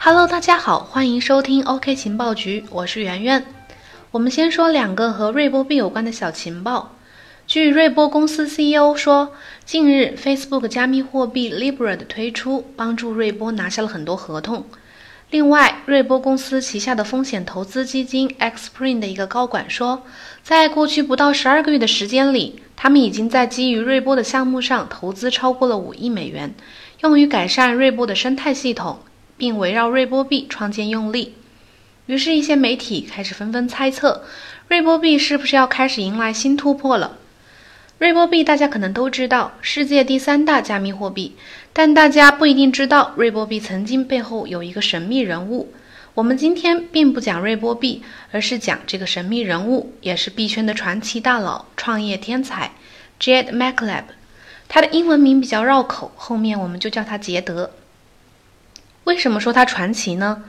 Hello，大家好，欢迎收听 OK 情报局，我是圆圆。我们先说两个和瑞波币有关的小情报。据瑞波公司 CEO 说，近日 Facebook 加密货币 Libra 的推出，帮助瑞波拿下了很多合同。另外，瑞波公司旗下的风险投资基金 Xpring 的一个高管说，在过去不到十二个月的时间里，他们已经在基于瑞波的项目上投资超过了五亿美元，用于改善瑞波的生态系统，并围绕瑞波币创建用例。于是，一些媒体开始纷纷猜测，瑞波币是不是要开始迎来新突破了？瑞波币大家可能都知道，世界第三大加密货币，但大家不一定知道，瑞波币曾经背后有一个神秘人物。我们今天并不讲瑞波币，而是讲这个神秘人物，也是币圈的传奇大佬、创业天才 Jed McCaleb。他的英文名比较绕口，后面我们就叫他杰德。为什么说他传奇呢？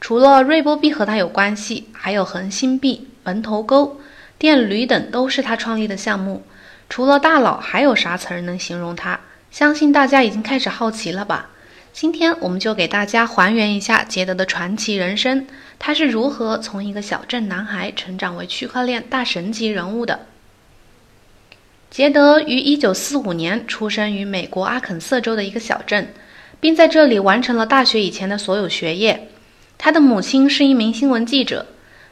除了瑞波币和他有关系，还有恒星币、门头沟、电驴等都是他创立的项目。除了大佬，还有啥词儿能形容他？相信大家已经开始好奇了吧？今天我们就给大家还原一下杰德的传奇人生，他是如何从一个小镇男孩成长为区块链大神级人物的。杰德于1945年出生于美国阿肯色州的一个小镇，并在这里完成了大学以前的所有学业。他的母亲是一名新闻记者，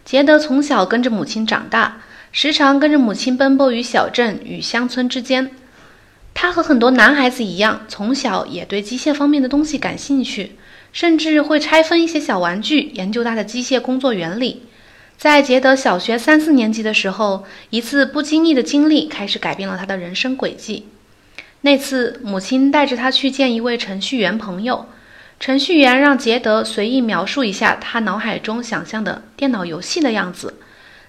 杰德从小跟着母亲长大。时常跟着母亲奔波于小镇与乡村之间。他和很多男孩子一样，从小也对机械方面的东西感兴趣，甚至会拆分一些小玩具，研究它的机械工作原理。在杰德小学三四年级的时候，一次不经意的经历开始改变了他的人生轨迹。那次，母亲带着他去见一位程序员朋友，程序员让杰德随意描述一下他脑海中想象的电脑游戏的样子。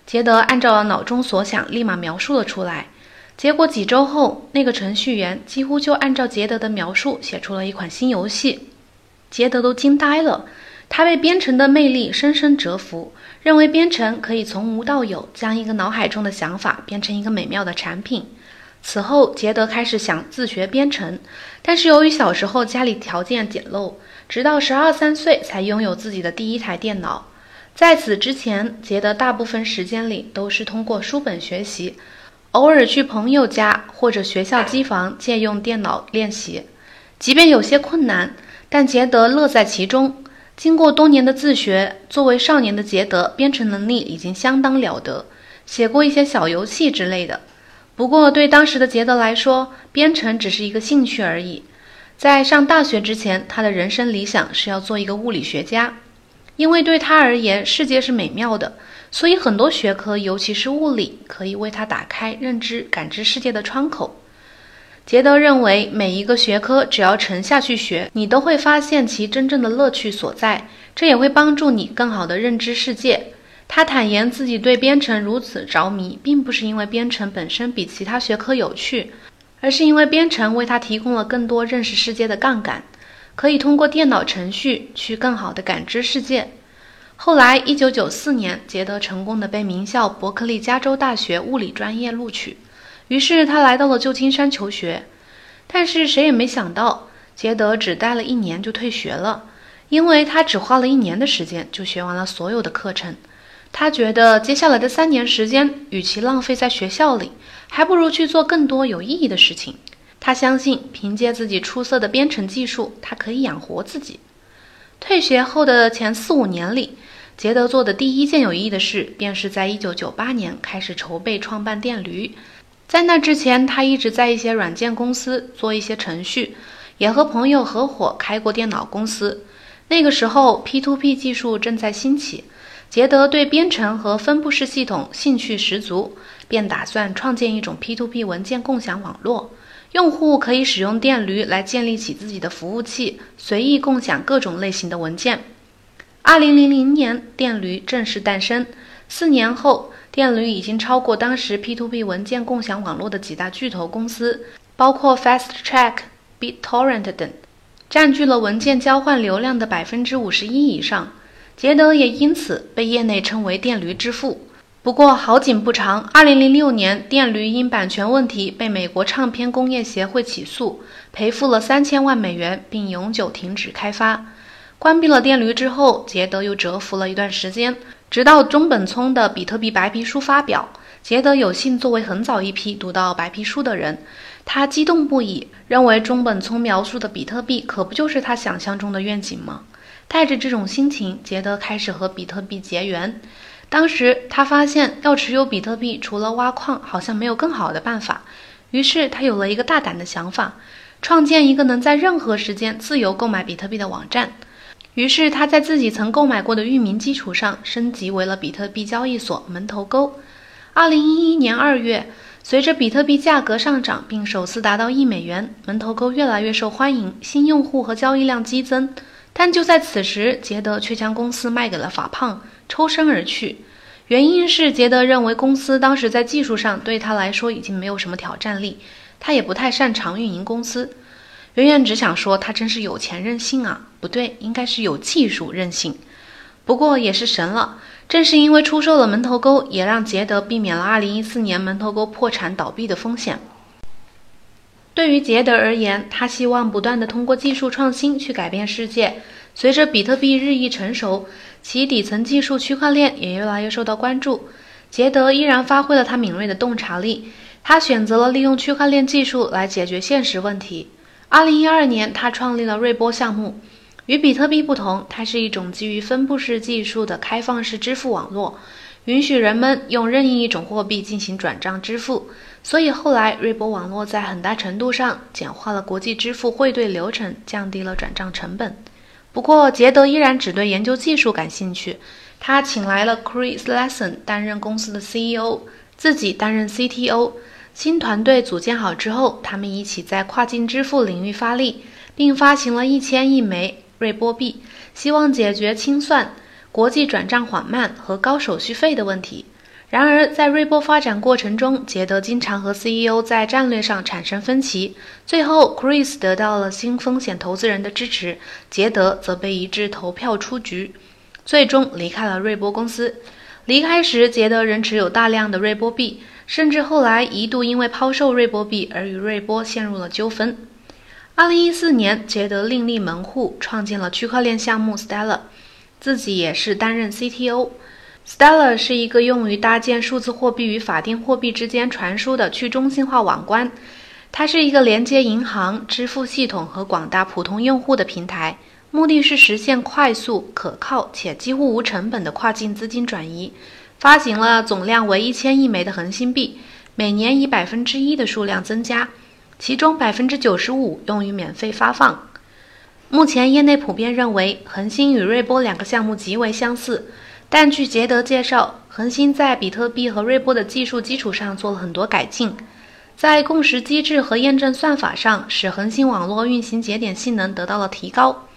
杰德按照脑中所想，立马描述了出来。结果几周后，那个程序员几乎就按照杰德的描述写出了一款新游戏。杰德都惊呆了，他被编程的魅力深深折服，认为编程可以从无到有，将一个脑海中的想法变成一个美妙的产品。此后，杰德开始想自学编程，但是由于小时候家里条件简陋，直到十二三岁才拥有自己的第一台电脑。在此之前，杰德大部分时间里都是通过书本学习，偶尔去朋友家或者学校机房借用电脑练习。即便有些困难，但杰德乐在其中。经过多年的自学，作为少年的杰德，编程能力已经相当了得，写过一些小游戏之类的。不过，对当时的杰德来说，编程只是一个兴趣而已。在上大学之前，他的人生理想是要做一个物理学家。因为对他而言，世界是美妙的，所以很多学科，尤其是物理，可以为他打开认知、感知世界的窗口。杰德认为，每一个学科只要沉下去学，你都会发现其真正的乐趣所在，这也会帮助你更好地认知世界。他坦言自己对编程如此着迷，并不是因为编程本身比其他学科有趣，而是因为编程为他提供了更多认识世界的杠杆。可以通过电脑程序去更好地感知世界。后来，一九九四年，杰德成功地被名校伯克利加州大学物理专业录取，于是他来到了旧金山求学。但是谁也没想到，杰德只待了一年就退学了，因为他只花了一年的时间就学完了所有的课程。他觉得接下来的三年时间，与其浪费在学校里，还不如去做更多有意义的事情。他相信，凭借自己出色的编程技术，他可以养活自己。退学后的前四五年里，杰德做的第一件有意义的事，便是在1998年开始筹备创办电驴。在那之前，他一直在一些软件公司做一些程序，也和朋友合伙开过电脑公司。那个时候，P2P 技术正在兴起，杰德对编程和分布式系统兴趣十足，便打算创建一种 P2P 文件共享网络。用户可以使用电驴来建立起自己的服务器，随意共享各种类型的文件。二零零零年，电驴正式诞生。四年后，电驴已经超过当时 P2P 文件共享网络的几大巨头公司，包括 FastTrack、BitTorrent 等，占据了文件交换流量的百分之五十一以上。杰德也因此被业内称为“电驴之父”。不过好景不长，二零零六年，电驴因版权问题被美国唱片工业协会起诉，赔付了三千万美元，并永久停止开发。关闭了电驴之后，杰德又蛰伏了一段时间，直到中本聪的比特币白皮书发表。杰德有幸作为很早一批读到白皮书的人，他激动不已，认为中本聪描述的比特币可不就是他想象中的愿景吗？带着这种心情，杰德开始和比特币结缘。当时他发现要持有比特币，除了挖矿，好像没有更好的办法。于是他有了一个大胆的想法，创建一个能在任何时间自由购买比特币的网站。于是他在自己曾购买过的域名基础上，升级为了比特币交易所门头沟。二零一一年二月，随着比特币价格上涨，并首次达到一美元，门头沟越来越受欢迎，新用户和交易量激增。但就在此时，杰德却将公司卖给了法胖，抽身而去。原因是杰德认为公司当时在技术上对他来说已经没有什么挑战力，他也不太擅长运营公司。圆圆只想说他真是有钱任性啊，不对，应该是有技术任性。不过也是神了。正是因为出售了门头沟，也让杰德避免了2014年门头沟破产倒闭的风险。对于杰德而言，他希望不断地通过技术创新去改变世界。随着比特币日益成熟，其底层技术区块链也越来越受到关注。杰德依然发挥了他敏锐的洞察力，他选择了利用区块链技术来解决现实问题。2012年，他创立了瑞波项目。与比特币不同，它是一种基于分布式技术的开放式支付网络，允许人们用任意一种货币进行转账支付。所以后来，瑞波网络在很大程度上简化了国际支付汇兑流程，降低了转账成本。不过，杰德依然只对研究技术感兴趣。他请来了 Chris Lesson 担任公司的 CEO，自己担任 CTO。新团队组建好之后，他们一起在跨境支付领域发力，并发行了一千亿枚。瑞波币希望解决清算、国际转账缓慢和高手续费的问题。然而，在瑞波发展过程中，杰德经常和 CEO 在战略上产生分歧。最后，Chris 得到了新风险投资人的支持，杰德则被一致投票出局，最终离开了瑞波公司。离开时，杰德仍持有大量的瑞波币，甚至后来一度因为抛售瑞波币而与瑞波陷入了纠纷。二零一四年，杰德另立门户，创建了区块链项目 Stellar，自己也是担任 CTO。Stellar 是一个用于搭建数字货币与法定货币之间传输的去中心化网关。它是一个连接银行、支付系统和广大普通用户的平台，目的是实现快速、可靠且几乎无成本的跨境资金转移。发行了总量为一千亿枚的恒星币，每年以百分之一的数量增加。其中百分之九十五用于免费发放。目前业内普遍认为，恒星与瑞波两个项目极为相似，但据杰德介绍，恒星在比特币和瑞波的技术基础上做了很多改进，在共识机制和验证算法上，使恒星网络运行节点性能得到了提高。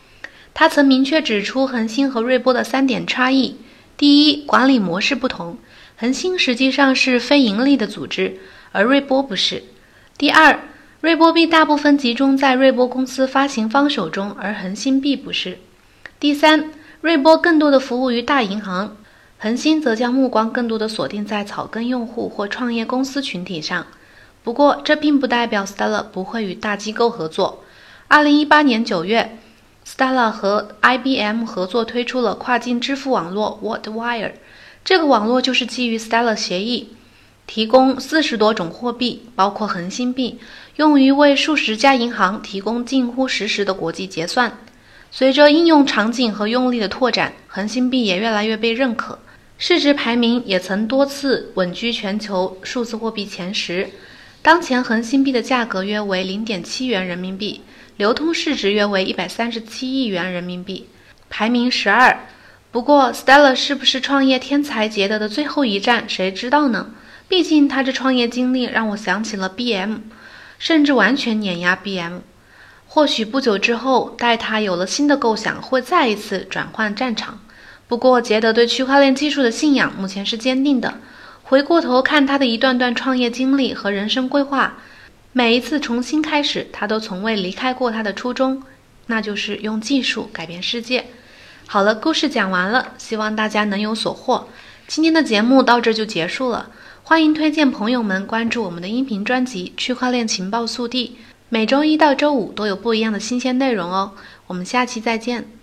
他曾明确指出恒星和瑞波的三点差异：第一，管理模式不同，恒星实际上是非盈利的组织，而瑞波不是；第二，瑞波币大部分集中在瑞波公司发行方手中，而恒星币不是。第三，瑞波更多的服务于大银行，恒星则将目光更多的锁定在草根用户或创业公司群体上。不过，这并不代表 Stella 不会与大机构合作。二零一八年九月，Stella 和 IBM 合作推出了跨境支付网络 WhatWire，这个网络就是基于 Stella 协议。提供四十多种货币，包括恒星币，用于为数十家银行提供近乎实时的国际结算。随着应用场景和用力的拓展，恒星币也越来越被认可，市值排名也曾多次稳居全球数字货币前十。当前恒星币的价格约为零点七元人民币，流通市值约为一百三十七亿元人民币，排名十二。不过，Stella 是不是创业天才杰德的最后一站，谁知道呢？毕竟他这创业经历让我想起了 B.M，甚至完全碾压 B.M。或许不久之后，待他有了新的构想，会再一次转换战场。不过，杰德对区块链技术的信仰目前是坚定的。回过头看他的一段段创业经历和人生规划，每一次重新开始，他都从未离开过他的初衷，那就是用技术改变世界。好了，故事讲完了，希望大家能有所获。今天的节目到这就结束了。欢迎推荐朋友们关注我们的音频专辑《区块链情报速递》，每周一到周五都有不一样的新鲜内容哦。我们下期再见。